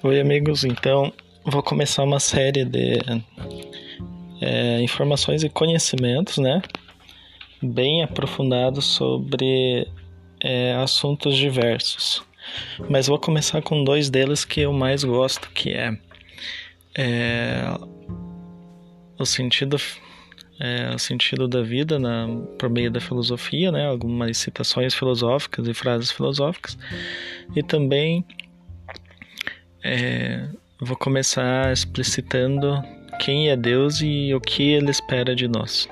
Oi, amigos. Então, vou começar uma série de é, informações e conhecimentos, né? Bem aprofundados sobre é, assuntos diversos. Mas vou começar com dois deles que eu mais gosto, que é, é o sentido é, o sentido da vida na, por meio da filosofia, né? Algumas citações filosóficas e frases filosóficas, e também é, vou começar explicitando quem é Deus e o que Ele espera de nós.